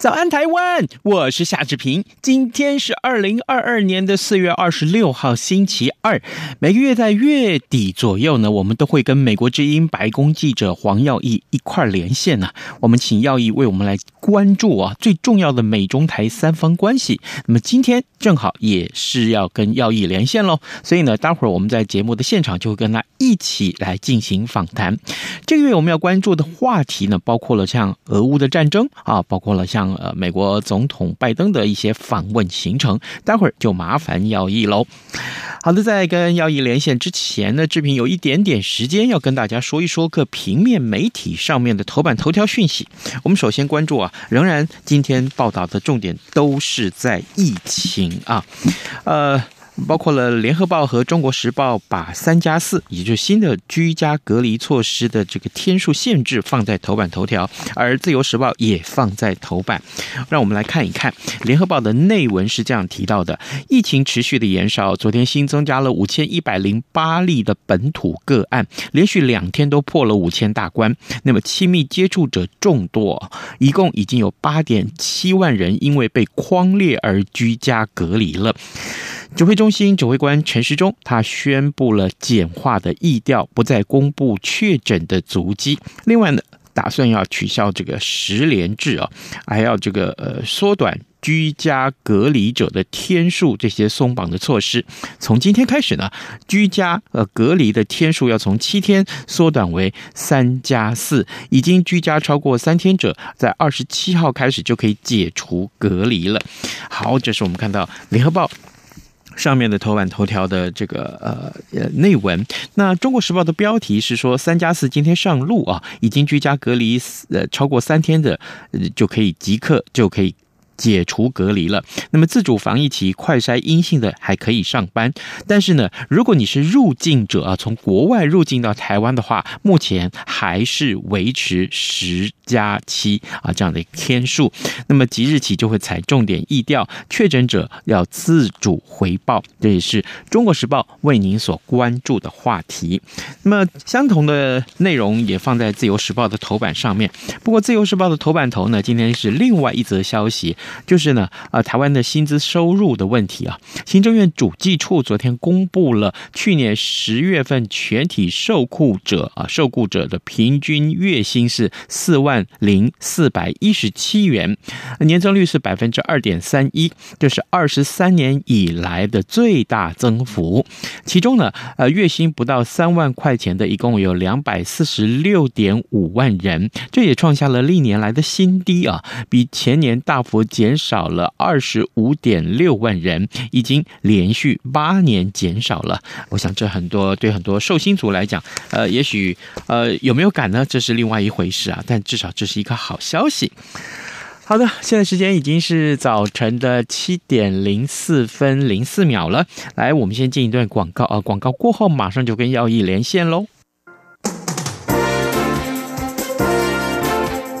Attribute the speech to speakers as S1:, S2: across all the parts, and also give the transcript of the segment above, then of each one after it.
S1: 早安，台湾！我是夏志平。今天是二零二二年的四月二十六号，星期二。每个月在月底左右呢，我们都会跟美国之音白宫记者黄耀毅一块连线呢、我们请耀毅为我们来关注啊最重要的美中台三方关系。那么今天正好也是要跟耀毅连线喽，所以呢，待会儿我们在节目的现场就会跟他一起来进行访谈。这个月我们要关注的话题呢，包括了像俄乌的战争啊，包括了像。呃，美国总统拜登的一些访问行程，待会儿就麻烦耀毅喽。好的，在跟耀毅连线之前呢，志平有一点点时间要跟大家说一说各平面媒体上面的头版头条讯息。我们首先关注啊，仍然今天报道的重点都是在疫情啊，呃。包括了《联合报》和《中国时报》把三加四，也就是新的居家隔离措施的这个天数限制放在头版头条，而《自由时报》也放在头版。让我们来看一看《联合报》的内文是这样提到的：疫情持续的延烧，昨天新增加了五千一百零八例的本土个案，连续两天都破了五千大关。那么亲密接触者众多，一共已经有八点七万人因为被框列而居家隔离了。指挥中心指挥官陈时中，他宣布了简化的疫调，不再公布确诊的足迹。另外呢，打算要取消这个十连制啊，还要这个呃缩短居家隔离者的天数，这些松绑的措施。从今天开始呢，居家呃隔离的天数要从七天缩短为三加四。已经居家超过三天者，在二十七号开始就可以解除隔离了。好，这是我们看到联合报。上面的头版头条的这个呃呃内文，那中国时报的标题是说三加四今天上路啊，已经居家隔离呃超过三天的就可以即刻就可以。解除隔离了，那么自主防疫期快筛阴性的还可以上班，但是呢，如果你是入境者啊，从国外入境到台湾的话，目前还是维持十加七啊这样的天数，那么即日起就会采重点疫调，确诊者要自主回报，这也是中国时报为您所关注的话题。那么相同的内容也放在自由时报的头版上面，不过自由时报的头版头呢，今天是另外一则消息。就是呢，呃，台湾的薪资收入的问题啊。行政院主计处昨天公布了去年十月份全体受雇者啊，受雇者的平均月薪是四万零四百一十七元，年增率是百分之二点三一，这是二十三年以来的最大增幅。其中呢，呃，月薪不到三万块钱的，一共有两百四十六点五万人，这也创下了历年来的新低啊，比前年大幅减减少了二十五点六万人，已经连续八年减少了。我想这很多对很多受薪族来讲，呃，也许呃有没有感呢？这是另外一回事啊。但至少这是一个好消息。好的，现在时间已经是早晨的七点零四分零四秒了。来，我们先进一段广告啊，广告过后马上就跟耀毅连线喽。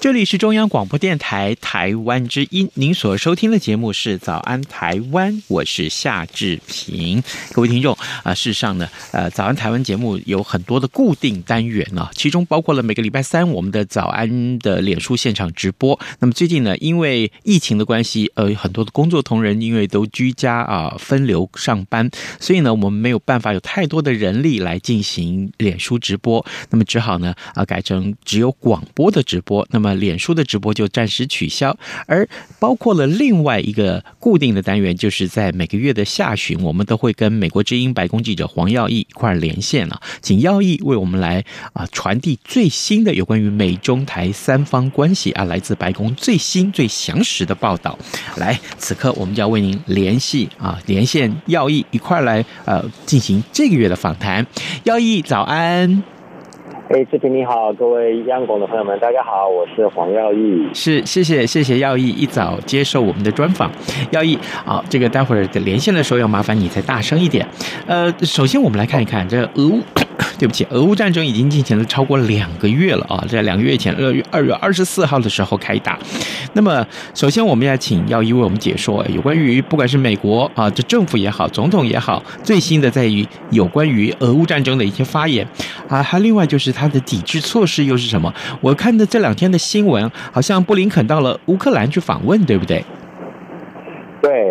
S1: 这里是中央广播电台台湾之音，您所收听的节目是《早安台湾》，我是夏志平。各位听众啊，事实上呢，呃，《早安台湾》节目有很多的固定单元啊，其中包括了每个礼拜三我们的早安的脸书现场直播。那么最近呢，因为疫情的关系，呃，很多的工作同仁因为都居家啊分流上班，所以呢，我们没有办法有太多的人力来进行脸书直播，那么只好呢啊改成只有广播的直播。那么脸书的直播就暂时取消，而包括了另外一个固定的单元，就是在每个月的下旬，我们都会跟美国之音白宫记者黄耀毅一块连线了，请耀毅为我们来啊传递最新的有关于美中台三方关系啊，来自白宫最新最详实的报道。来，此刻我们就要为您联系啊，连线耀毅一块来呃进行这个月的访谈。耀毅，早安。
S2: 哎，志平你好，各位央广的朋友们，大家好，我是黄耀毅。
S1: 是，谢谢，谢谢耀毅一早接受我们的专访。耀毅，啊，这个待会儿连线的时候要麻烦你再大声一点。呃，首先我们来看一看这俄乌。对不起，俄乌战争已经进行了超过两个月了啊！在两个月前，二月二月二十四号的时候开打。那么，首先我们要请耀一为我们解说有关于不管是美国啊，这政府也好，总统也好，最新的在于有关于俄乌战争的一些发言啊，还另外就是他的抵制措施又是什么？我看的这两天的新闻，好像布林肯到了乌克兰去访问，对不对？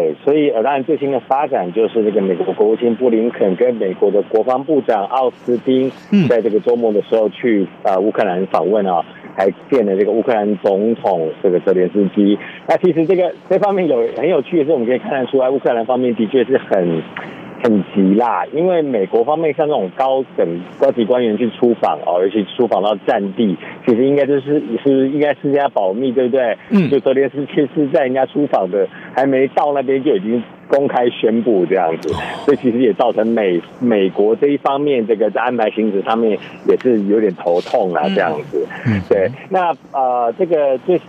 S2: 对，所以呃，当然最新的发展就是这个美国国务卿布林肯跟美国的国防部长奥斯汀，在这个周末的时候去呃乌克兰访问啊，还见了这个乌克兰总统这个泽连斯基。那其实这个这方面有很有趣的是，我们可以看得出来，乌克兰方面的确是很。很急啦，因为美国方面像这种高等高级官员去出访哦，尤其出访到战地，其实应该就是是应该是人家保密，对不对？嗯，就昨天是其实在人家出访的，还没到那边就已经公开宣布这样子，所以其实也造成美美国这一方面这个在安排行程上面也是有点头痛啊，这样子。嗯，对，那呃这个最。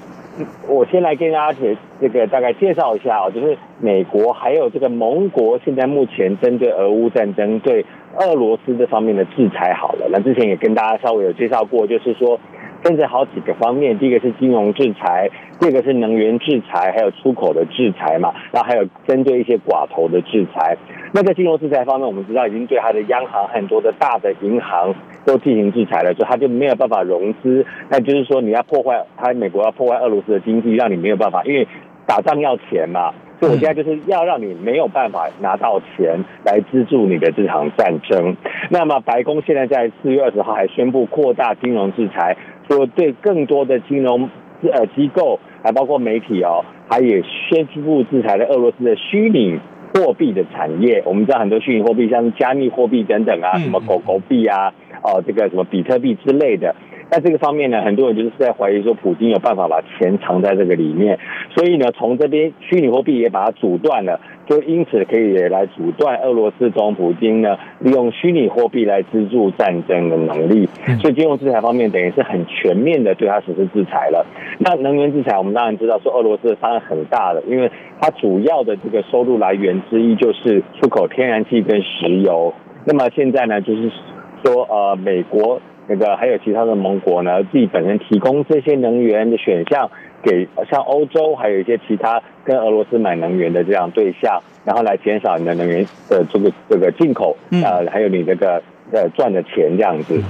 S2: 我先来跟阿铁这个大概介绍一下啊，就是美国还有这个盟国现在目前针对俄乌战争对俄罗斯这方面的制裁好了。那之前也跟大家稍微有介绍过，就是说。分成好几个方面，第一个是金融制裁，第二个是能源制裁，还有出口的制裁嘛，然后还有针对一些寡头的制裁。那在金融制裁方面，我们知道已经对它的央行很多的大的银行都进行制裁了，所以它就没有办法融资。那就是说，你要破坏它，美国要破坏俄罗斯的经济，让你没有办法，因为打仗要钱嘛。所以我现在就是要让你没有办法拿到钱来资助你的这场战争。那么白宫现在在四月二十号还宣布扩大金融制裁。说对更多的金融呃机构，还包括媒体哦，还也宣布制裁了俄罗斯的虚拟货币的产业。我们知道很多虚拟货币，像是加密货币等等啊，什么狗狗币啊，哦这个什么比特币之类的。在这个方面呢，很多人就是在怀疑说，普京有办法把钱藏在这个里面，所以呢，从这边虚拟货币也把它阻断了，就因此可以来阻断俄罗斯总统普京呢利用虚拟货币来资助战争的能力。所以金融制裁方面等于是很全面的对他实施制裁了。那能源制裁，我们当然知道说俄罗斯的伤害很大的，因为它主要的这个收入来源之一就是出口天然气跟石油。那么现在呢，就是说呃，美国。那个还有其他的盟国呢，自己本身提供这些能源的选项给像欧洲，还有一些其他跟俄罗斯买能源的这样对象，然后来减少你的能源的这个这个进口，呃，还有你这个呃赚的钱这样子。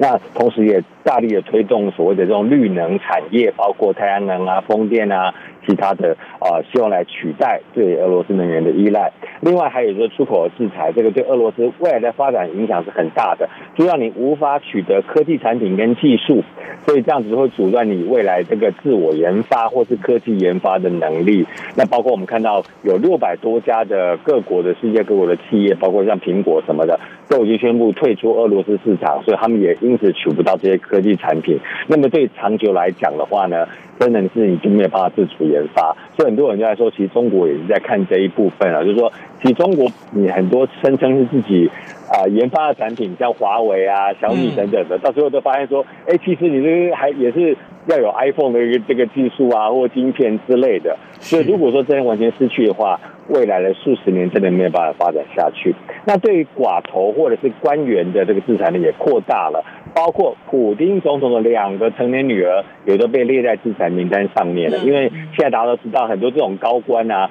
S2: 那同时也大力的推动所谓的这种绿能产业，包括太阳能啊、风电啊。其他的啊，希望来取代对俄罗斯能源的依赖。另外，还有一个出口制裁，这个对俄罗斯未来的发展影响是很大的，就让你无法取得科技产品跟技术，所以这样子会阻断你未来这个自我研发或是科技研发的能力。那包括我们看到有六百多家的各国的世界各国的企业，包括像苹果什么的，都已经宣布退出俄罗斯市场，所以他们也因此取不到这些科技产品。那么对长久来讲的话呢，真的是已经没有办法自主研发。所以很多人就在说，其实中国也是在看这一部分啊，就是说，其实中国你很多声称是自己啊、呃、研发的产品，像华为啊、小米等等的，嗯、到最后都发现说，哎，其实你这个还也是要有 iPhone 的一个这个技术啊，或晶片之类的。所以如果说真的完全失去的话，未来的数十年真的没有办法发展下去。那对于寡头或者是官员的这个制裁呢，也扩大了，包括普丁总统的两个成年女儿也都被列在制裁名单上面了。因为现在大家都知道，很多这种高官啊，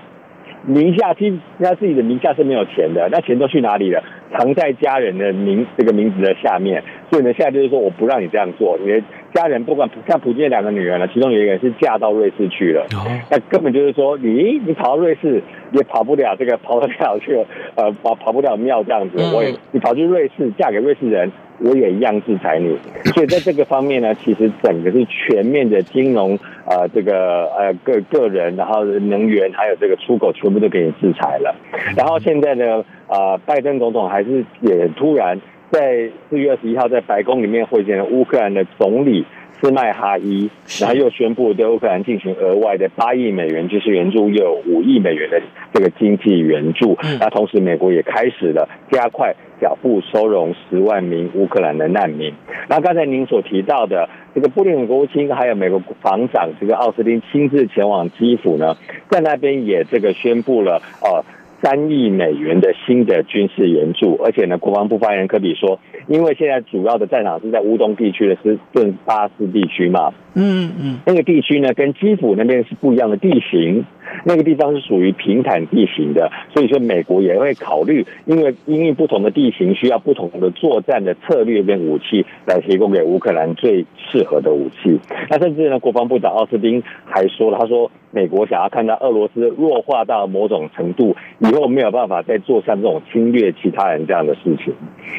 S2: 名下其实他自己的名下是没有钱的，那钱都去哪里了？藏在家人的名这个名字的下面。所以呢，现在就是说，我不让你这样做，你的家人不管像普京两个女儿呢，其中有一个人是嫁到瑞士去了，那根本就是说，你你跑到瑞士也跑不了这个，跑不了去呃跑跑不了庙这样子，我也你跑去瑞士嫁给瑞士人，我也一样制裁你。所以在这个方面呢，其实整个是全面的金融呃这个呃个个人，然后能源还有这个出口全部都给你制裁了。然后现在呢，呃，拜登总统还是也突然。在四月二十一号，在白宫里面会见了乌克兰的总理斯麦哈伊，然后又宣布对乌克兰进行额外的八亿美元军事援助，又有五亿美元的这个经济援助。那同时，美国也开始了加快脚步收容十万名乌克兰的难民。那刚才您所提到的这个布林肯国务卿，还有美国防长这个奥斯汀亲自前往基辅呢，在那边也这个宣布了哦。三亿美元的新的军事援助，而且呢，国防部发言人科比说，因为现在主要的战场是在乌东地区的斯顿巴斯地区嘛，嗯嗯，那个地区呢跟基辅那边是不一样的地形，那个地方是属于平坦地形的，所以说美国也会考虑，因为因为不同的地形需要不同的作战的策略跟武器来提供给乌克兰最适合的武器。那甚至呢，国防部长奥斯汀还说了，他说。美国想要看到俄罗斯弱化到某种程度，以后没有办法再做像这种侵略其他人这样的事情。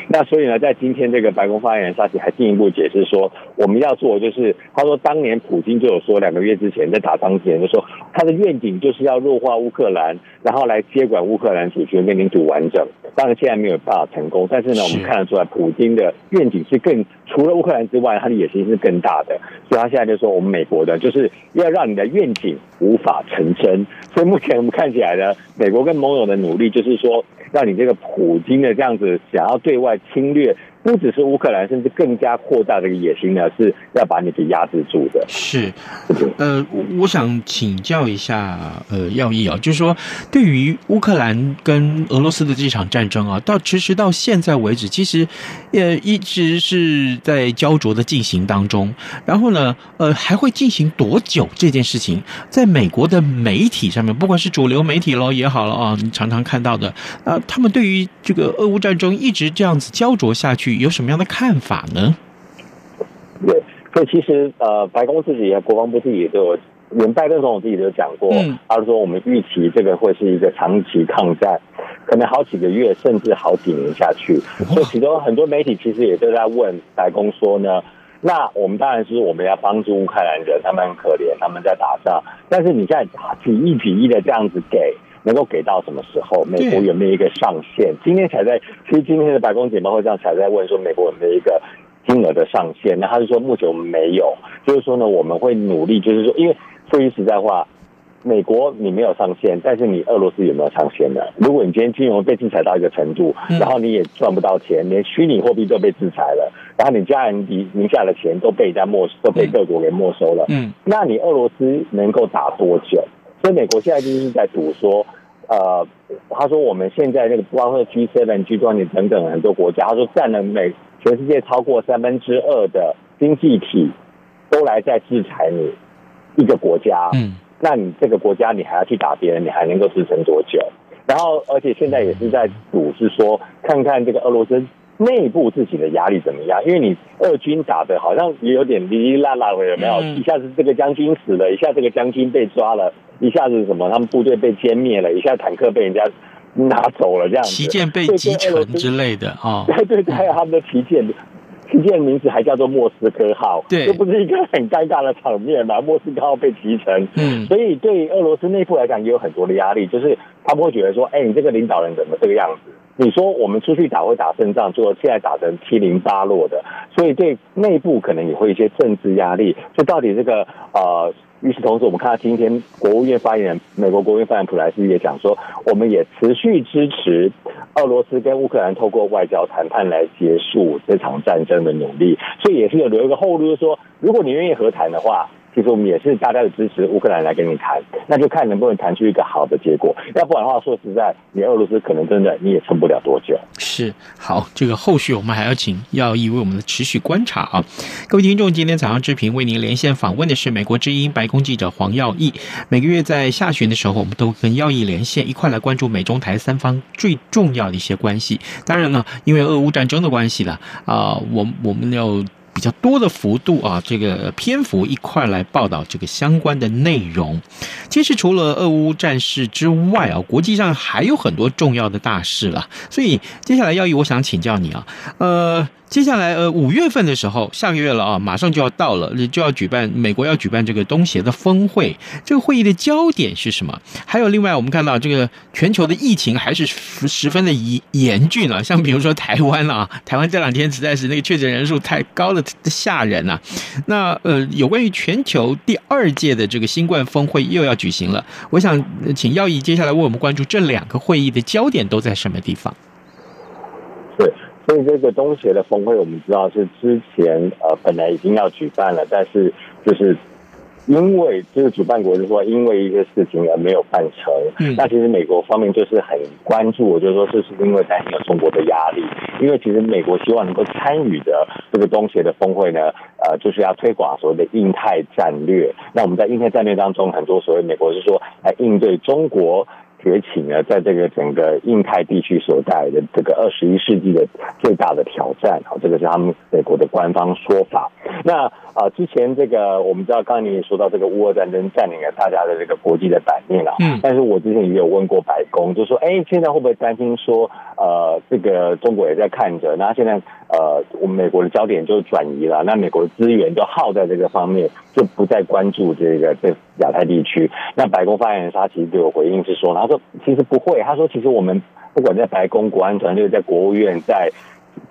S2: 那所以呢，在今天这个白宫发言人沙奇还进一步解释说，我们要做的就是，他说当年普京就有说，两个月之前在打仗之前就说，他的愿景就是要弱化乌克兰，然后来接管乌克兰主权跟领土完整。当然现在没有办法成功，但是呢，我们看得出来，普京的愿景是更除了乌克兰之外，他的野心是更大的。所以他现在就说，我们美国的就是要让你的愿景。无法成真，所以目前我们看起来呢，美国跟盟友的努力就是说，让你这个普京的这样子想要对外侵略。不只是乌克兰，甚至更加扩大这个野心呢，是要把你给压制住的。
S1: 是，呃，我想请教一下，呃，耀义啊，就是说，对于乌克兰跟俄罗斯的这场战争啊，到其实到现在为止，其实也一直是在焦灼的进行当中。然后呢，呃，还会进行多久这件事情，在美国的媒体上面，不管是主流媒体喽也好了啊，你常常看到的啊，他们对于这个俄乌战争一直这样子焦灼下去。有什么样的看法呢？
S2: 对，所以其实呃，白宫自己、国防部自己也都有，连拜登总统自己都讲过，嗯、他说我们预期这个会是一个长期抗战，可能好几个月，甚至好几年下去。所以其中很多媒体其实也都在问白宫说呢，那我们当然是我们要帮助乌克兰人，他们很可怜，他们在打仗，但是你现在几亿几亿的这样子给。能够给到什么时候？美国有没有一个上限？今天才在，其实今天的白宫简报会上才在问说，美国有没有一个金额的上限？那他是说目前我们没有，就是说呢，我们会努力，就是说，因为说句实在话，美国你没有上限，但是你俄罗斯有没有上限呢？如果你今天金融被制裁到一个程度，然后你也赚不到钱，连虚拟货币都被制裁了，然后你家人名名下的钱都被人家没，都被各国给没收了，嗯，那你俄罗斯能够打多久？所以美国现在就是在赌说，呃，他说我们现在那个包括 G7、G20 等等很多国家，他说占了美全世界超过三分之二的经济体，都来在制裁你一个国家，嗯，那你这个国家你还要去打别人，你还能够支撑多久？然后而且现在也是在赌，是说看看这个俄罗斯。内部自己的压力怎么样？因为你二军打的好像也有点哩哩啦啦的，有没有？嗯、一下子这个将军死了，一下这个将军被抓了，一下子什么他们部队被歼灭了，一下坦克被人家拿走了，这样子。旗
S1: 舰被击沉之类的 啊。对
S2: 对对，还有他们的旗舰，旗舰名字还叫做莫斯科号，
S1: 对，
S2: 这不是一个很尴尬的场面嘛？莫斯科号被击沉，嗯，所以对俄罗斯内部来讲也有很多的压力，就是他们会觉得说，哎，你这个领导人怎么这个样子？你说我们出去打会打胜仗，就现在打成七零八落的，所以对内部可能也会一些政治压力。就到底这个呃，与此同时，我们看到今天国务院发言人，美国国务院发言人普莱斯也讲说，我们也持续支持俄罗斯跟乌克兰透过外交谈判来结束这场战争的努力，所以也是有留一个后路，就是说，如果你愿意和谈的话。其实我们也是大家的支持，乌克兰来跟你谈，那就看能不能谈出一个好的结果。要不然的话，说实在，你俄罗斯可能真的你也撑不了多久。
S1: 是，好，这个后续我们还要请耀义为我们的持续观察啊。各位听众，今天早上之平为您连线访问的是美国之音白宫记者黄耀毅。每个月在下旬的时候，我们都跟耀义连线，一块来关注美中台三方最重要的一些关系。当然呢，因为俄乌战争的关系了啊、我我们要。比较多的幅度啊，这个篇幅一块来报道这个相关的内容。其实除了俄乌战事之外啊，国际上还有很多重要的大事了。所以接下来耀义，我想请教你啊，呃。接下来，呃，五月份的时候，下个月了啊，马上就要到了，就要举办美国要举办这个东协的峰会。这个会议的焦点是什么？还有另外，我们看到这个全球的疫情还是十十分的严严峻啊，像比如说台湾啊，台湾这两天实在是那个确诊人数太高了，吓人呐。那呃，有关于全球第二届的这个新冠峰会又要举行了，我想请耀毅接下来为我们关注这两个会议的焦点都在什么地方？
S2: 对。所以这个东协的峰会，我们知道是之前呃本来已经要举办了，但是就是因为这个主办国就说因为一些事情而没有办成。嗯，那其实美国方面就是很关注，我就是说这是因为担心有中国的压力，因为其实美国希望能够参与的这个东协的峰会呢，呃，就是要推广所谓的印太战略。那我们在印太战略当中，很多所谓美国是说来应对中国。崛起呢，在这个整个印太地区所带来的这个二十一世纪的最大的挑战，好，这个是他们美国的官方说法。那啊，之前这个我们知道，刚才你也说到这个乌俄战争占领了大家的这个国际的版面了，嗯，但是我之前也有问过白宫，就说，哎，现在会不会担心说，呃，这个中国也在看着，那现在呃，我们美国的焦点就转移了，那美国的资源就耗在这个方面，就不再关注这个这亚太地区。那白宫发言人他其实对我回应是说，他说其实不会，他说其实我们不管在白宫、国安团队、在国务院、在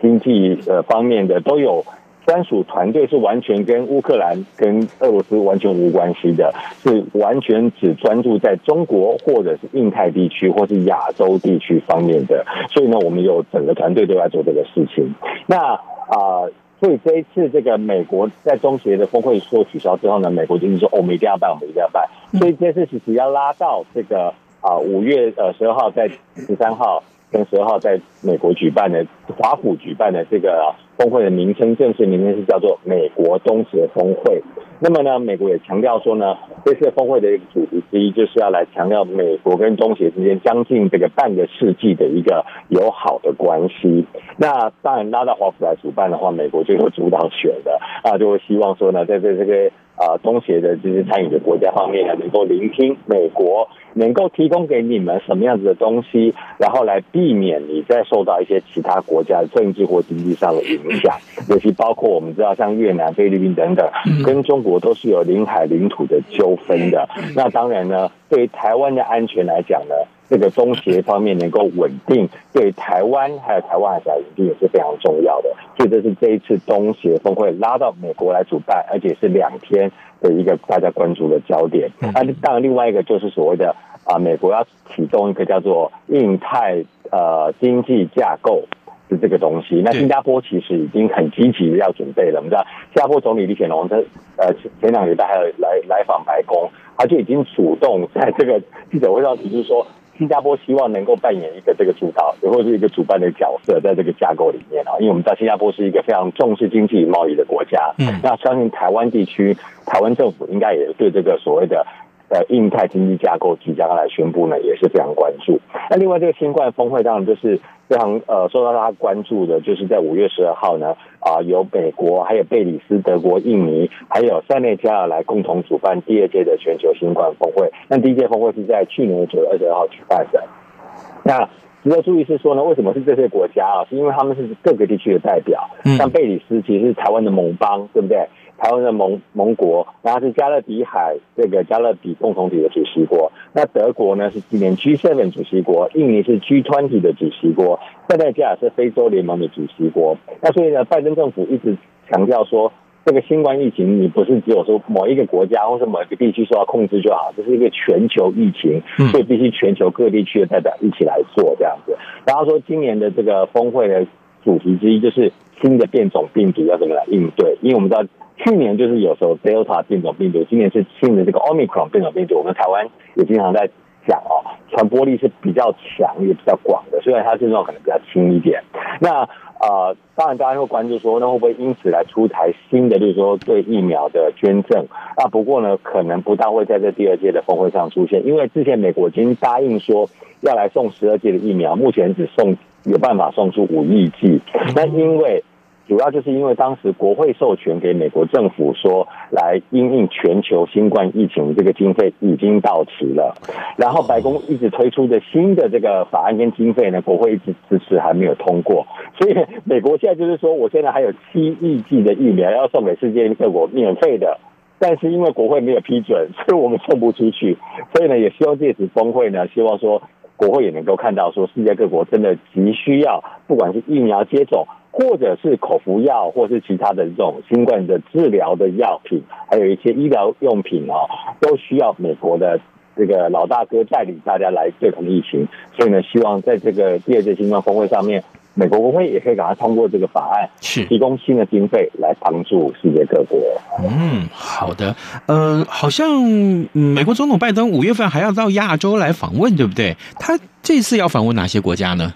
S2: 经济呃方面的都有。专属团队是完全跟乌克兰、跟俄罗斯完全无关系的，是完全只专注在中国或者是印太地区或是亚洲地区方面的。所以呢，我们有整个团队都在做这个事情。那啊、呃，所以这一次这个美国在中协的峰会说取消之后呢，美国就是说，哦，我们一定要办，我们一定要办。所以这次其实要拉到这个啊五月呃十二号在十三号跟十二号在美国举办的华府举办的这个。峰会的名称正式名称是叫做美国中协峰会。那么呢，美国也强调说呢，这次峰会的一个主题之一就是要来强调美国跟中协之间将近这个半个世纪的一个友好的关系。那当然拉到华府来主办的话，美国就有主导权的啊，就会希望说呢，在这这个啊东协的这些参与的国家方面呢，能够聆听美国。能够提供给你们什么样子的东西，然后来避免你再受到一些其他国家的政治或经济上的影响，尤其包括我们知道像越南、菲律宾等等，跟中国都是有领海领土的纠纷的。那当然呢，对于台湾的安全来讲呢，这个中协方面能够稳定，对台湾还有台湾海峡稳定也是非常重要的。所以这是这一次中协峰会拉到美国来主办，而且是两天的一个大家关注的焦点。那当然另外一个就是所谓的。啊，美国要启动一个叫做印太呃经济架构的这个东西。那新加坡其实已经很积极的要准备了。我们知道，新加坡总理李显龙他呃前两个礼拜还有来来访白宫，他就已经主动在这个记者会上提出说，新加坡希望能够扮演一个这个主导，或者是一个主办的角色，在这个架构里面啊。因为我们知道，新加坡是一个非常重视经济与贸易的国家。嗯，那相信台湾地区，台湾政府应该也对这个所谓的。呃，印太经济架构即将来宣布呢，也是非常关注。那另外这个新冠峰会当然就是非常呃受到大家关注的，就是在五月十二号呢，啊、呃，由美国、还有贝里斯、德国、印尼，还有塞内加尔来共同主办第二届的全球新冠峰会。那第一届峰会是在去年的九月二十二号举办的。那值得注意是说呢，为什么是这些国家啊？是因为他们是各个地区的代表，像贝里斯其实是台湾的盟邦，对不对？台湾的盟盟国，然后是加勒比海这个加勒比共同体的主席国。那德国呢是今年 G7 主席国，印尼是 G20 的主席国，塞内加尔是非洲联盟的主席国。那所以呢，拜登政府一直强调说，这个新冠疫情你不是只有说某一个国家或是某一个地区说要控制就好，这是一个全球疫情，所以必须全球各地区的代表一起来做这样子。然后说今年的这个峰会的主题之一就是新的变种病毒要怎么来应对，因为我们知道。去年就是有时候 Delta 变种病毒，今年是新的这个 Omicron 变种病毒。我们台湾也经常在讲哦，传播力是比较强也比较广的，虽然它症状可能比较轻一点。那呃，当然大家会关注说，那会不会因此来出台新的，就是说对疫苗的捐赠？啊，不过呢，可能不大会在这第二届的峰会上出现，因为之前美国已经答应说要来送十二剂的疫苗，目前只送有办法送出五亿剂。那因为主要就是因为当时国会授权给美国政府说，来因应全球新冠疫情这个经费已经到期了，然后白宫一直推出的新的这个法案跟经费呢，国会一直支持还没有通过，所以美国现在就是说，我现在还有七亿剂的疫苗要送给世界各国免费的，但是因为国会没有批准，所以我们送不出去，所以呢，也希望借此峰会呢，希望说国会也能够看到说，世界各国真的急需要，不管是疫苗接种。或者是口服药，或是其他的这种新冠的治疗的药品，还有一些医疗用品哦，都需要美国的这个老大哥带领大家来对抗疫情。所以呢，希望在这个第二届新冠峰会上面，美国国会也可以赶快通过这个法案，是提供新的经费来帮助世界各国。
S1: 嗯，的。呃，好像美国总统拜登五月份还要到亚洲来访问，对不对？他这次要访问哪些国家呢？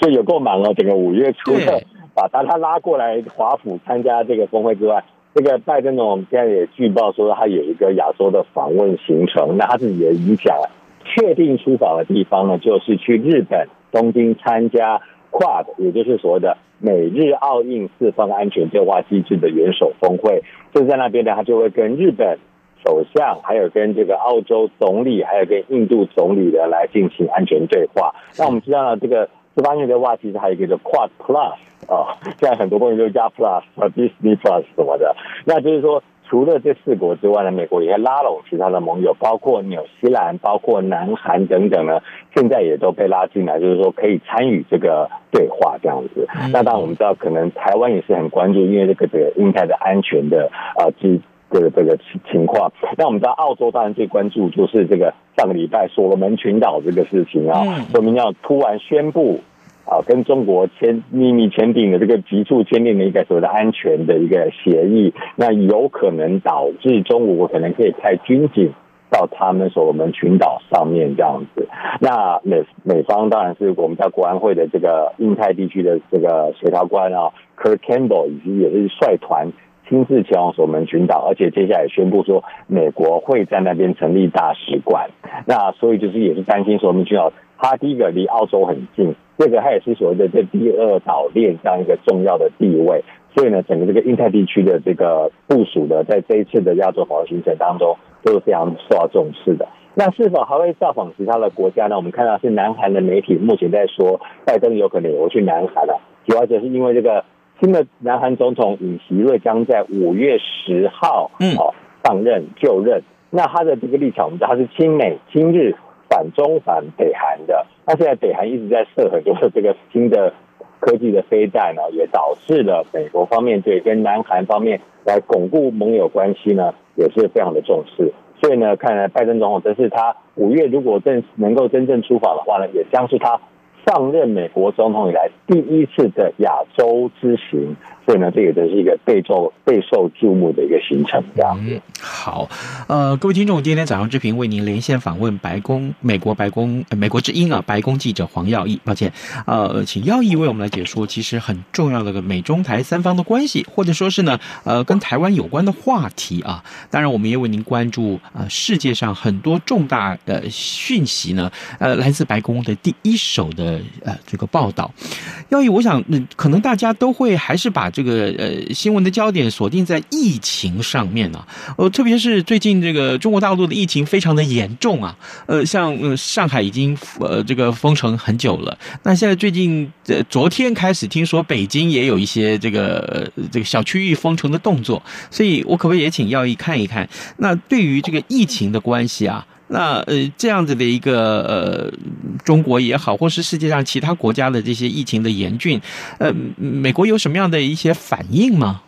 S2: 所以有够忙了！整个五月初的把他他拉过来华府参加这个峰会之外，这个拜登总统现在也据报说他有一个亚洲的访问行程。那他自己也已经讲了，确定出访的地方呢，就是去日本东京参加 QUAD，也就是所谓的美日澳印四方安全对话机制的元首峰会。就是在那边呢，他就会跟日本首相，还有跟这个澳洲总理，还有跟印度总理的来进行安全对话。那我们知道呢，这个。四方安全对话，其实还有一个叫 Quad Plus 啊，现在很多东西都加 Plus 啊，Disney Plus 什么的。那就是说，除了这四国之外呢，美国也拉拢其他的盟友，包括纽西兰、包括南韩等等呢，现在也都被拉进来，就是说可以参与这个对话这样子。那当然我们知道，可能台湾也是很关注，因为这个这个印太的安全的啊，这这个这个情况。那我们知道，澳洲当然最关注就是这个。上个礼拜所罗门群岛这个事情啊，所罗门要突然宣布啊，跟中国签秘密签订的这个急促签订的一个所谓的安全的一个协议，那有可能导致中国可能可以派军警到他们所罗门群岛上面这样子。那美美方当然是我们在国安会的这个印太地区的这个协调官啊，Kirk Campbell，以及也是率团。亲自前往所门群岛，而且接下来宣布说，美国会在那边成立大使馆。那所以就是也是担心所门群岛，它第一个离澳洲很近，第二个它也是所谓的这第二岛链这样一个重要的地位。所以呢，整个这个印太地区的这个部署呢，在这一次的亚洲访问行程当中都是非常受到重视的。那是否还会造访其他的国家呢？我们看到是南韩的媒体目前在说，拜登有可能也会去南韩了，主要就是因为这个。新的南韩总统尹锡悦将在五月十号，嗯，哦，上任就任。那他的这个立场，我们知道他是亲美、亲日、反中、反北韩的。那现在北韩一直在射很多的这个新的科技的飞弹呢，也导致了美国方面对跟南韩方面来巩固盟友关系呢，也是非常的重视。所以呢，看来拜登总统这是他五月如果正能够真正出访的话呢，也将是他。上任美国总统以来第一次的亚洲之行。所以呢，这个都是一个备受备受注目的一个行程，嗯，好，
S1: 呃，各位听众，今天早上之平为您连线访问白宫美国白宫美国之音啊，白宫记者黄耀毅，抱歉，呃，请耀毅为我们来解说，其实很重要的个美中台三方的关系，或者说是呢，呃，跟台湾有关的话题啊。当然，我们也为您关注啊，世界上很多重大的讯息呢，呃，来自白宫的第一手的呃这个报道。耀毅，我想，嗯，可能。大家都会还是把这个呃新闻的焦点锁定在疫情上面呢、啊。呃，特别是最近这个中国大陆的疫情非常的严重啊。呃，像呃上海已经呃这个封城很久了。那现在最近呃昨天开始听说北京也有一些这个、这个小区域封城的动作，所以我可不可以也请耀义看一看？那对于这个疫情的关系啊？那呃，这样子的一个呃，中国也好，或是世界上其他国家的这些疫情的严峻，呃，美国有什么样的一些反应吗？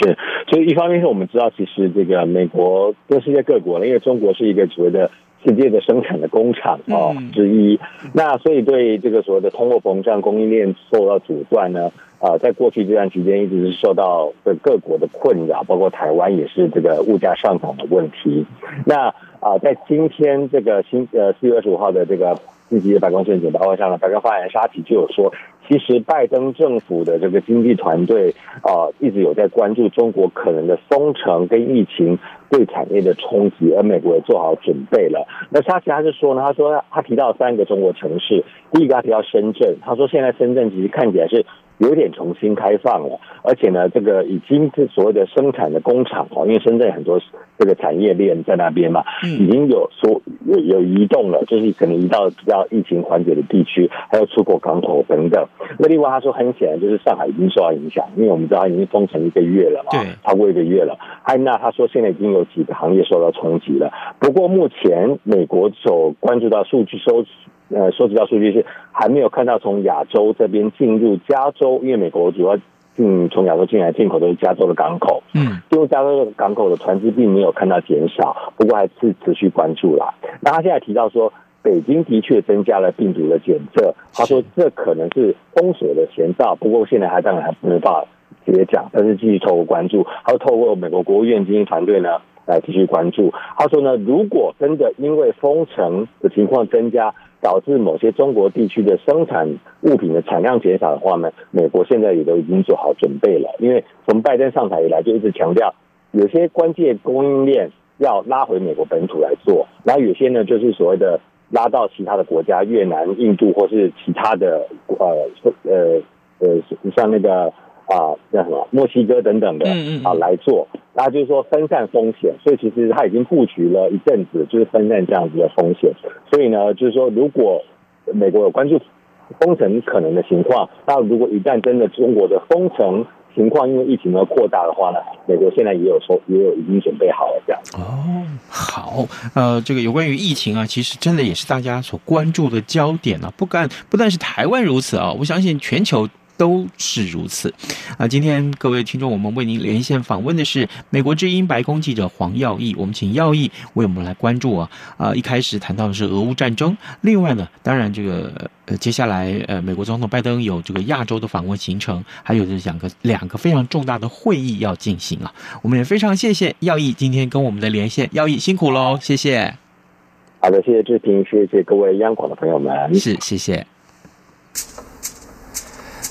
S2: 是，所以一方面是我们知道，其实这个美国跟世界各国呢，因为中国是一个所谓的世界的生产的工厂哦之一，嗯、那所以对这个所谓的通货膨胀、供应链受到阻断呢，啊、呃，在过去这段时间一直是受到的各国的困扰，包括台湾也是这个物价上涨的问题，那。啊，在今天这个新呃四月二十五号的这个自己的白宫记者简报会上呢，白宫发言人沙奇就有说，其实拜登政府的这个经济团队啊，一直有在关注中国可能的封城跟疫情对产业的冲击，而美国也做好准备了。那沙奇他就说呢，他说他提到三个中国城市，第一个他提到深圳，他说现在深圳其实看起来是。有点重新开放了，而且呢，这个已经是所谓的生产的工厂哦，因为深圳很多这个产业链在那边嘛，已经有所有有移动了，就是可能移到比较疫情缓解的地区，还有出口港口等等。那另外他说，很显然就是上海已经受到影响，因为我们知道已经封城一个月了嘛，对，超过一个月了。还有那他说现在已经有几个行业受到冲击了，不过目前美国所关注到数据收。呃，收集到数据是还没有看到从亚洲这边进入加州，因为美国主要进从亚洲进来进口都是加州的港口，嗯，进入加州的港口的船只并没有看到减少，不过还是持续关注啦。那他现在提到说，北京的确增加了病毒的检测，他说这可能是封锁的前兆，不过现在还当然还没办法直接讲，但是继续透过关注，还有透过美国国务院经济团队呢来继续关注。他说呢，如果真的因为封城的情况增加，导致某些中国地区的生产物品的产量减少的话呢，美国现在也都已经做好准备了。因为从拜登上台以来就一直强调，有些关键供应链要拉回美国本土来做，然后有些呢就是所谓的拉到其他的国家，越南、印度或是其他的呃呃呃，像那个。啊，叫什么墨西哥等等的啊来做，那就是说分散风险，所以其实他已经布局了一阵子，就是分散这样子的风险。所以呢，就是说如果美国有关注封城可能的情况，那如果一旦真的中国的封城情况因为疫情而扩大的话呢，美国现在也有说也有已经准备好了这样。
S1: 哦，好，呃，这个有关于疫情啊，其实真的也是大家所关注的焦点啊，不干不但是台湾如此啊，我相信全球。都是如此，啊，今天各位听众，我们为您连线访问的是美国之音白宫记者黄耀义，我们请耀义为我们来关注啊，啊，一开始谈到的是俄乌战争，另外呢，当然这个呃，接下来呃，美国总统拜登有这个亚洲的访问行程，还有这两个两个非常重大的会议要进行啊，我们也非常谢谢耀义今天跟我们的连线，耀义辛苦喽，谢谢。
S2: 好的，谢谢志平，谢谢各位央广的朋友们，
S1: 是，谢谢。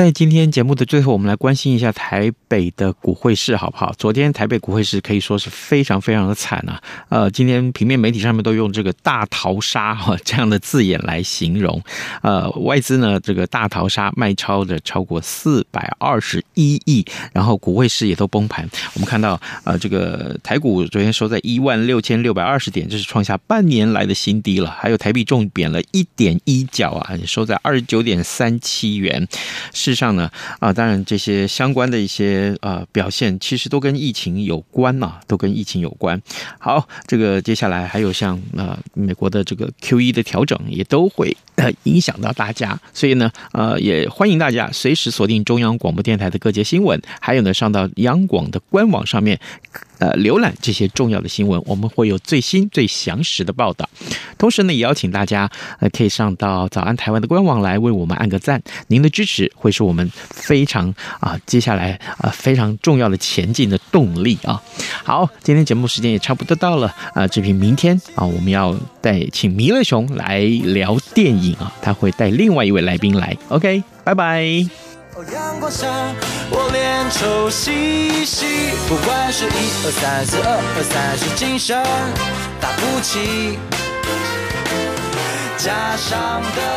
S1: 在今天节目的最后，我们来关心一下台北的股汇市，好不好？昨天台北股汇市可以说是非常非常的惨啊！呃，今天平面媒体上面都用这个“大逃杀”哈这样的字眼来形容。呃，外资呢这个大逃杀卖超的超过四百二十一亿，然后股汇市也都崩盘。我们看到呃这个台股昨天收在一万六千六百二十点，这是创下半年来的新低了。还有台币重贬了一点一角啊，收在二十九点三七元。是。实上呢，啊，当然这些相关的一些呃表现，其实都跟疫情有关呐、啊，都跟疫情有关。好，这个接下来还有像呃美国的这个 QE 的调整，也都会呃影响到大家，所以呢，呃，也欢迎大家随时锁定中央广播电台的各节新闻，还有呢，上到央广的官网上面。呃，浏览这些重要的新闻，我们会有最新最详实的报道。同时呢，也邀请大家呃，可以上到早安台湾的官网来为我们按个赞。您的支持会是我们非常啊、接下来啊、非常重要的前进的动力啊。好，今天节目时间也差不多到了啊，这、呃、平明天啊，我们要带请弥勒熊来聊电影啊，他会带另外一位来宾来。OK，拜拜。阳光下，我脸抽稀稀，不管是一二三四二二三，是精神打不起，加上的。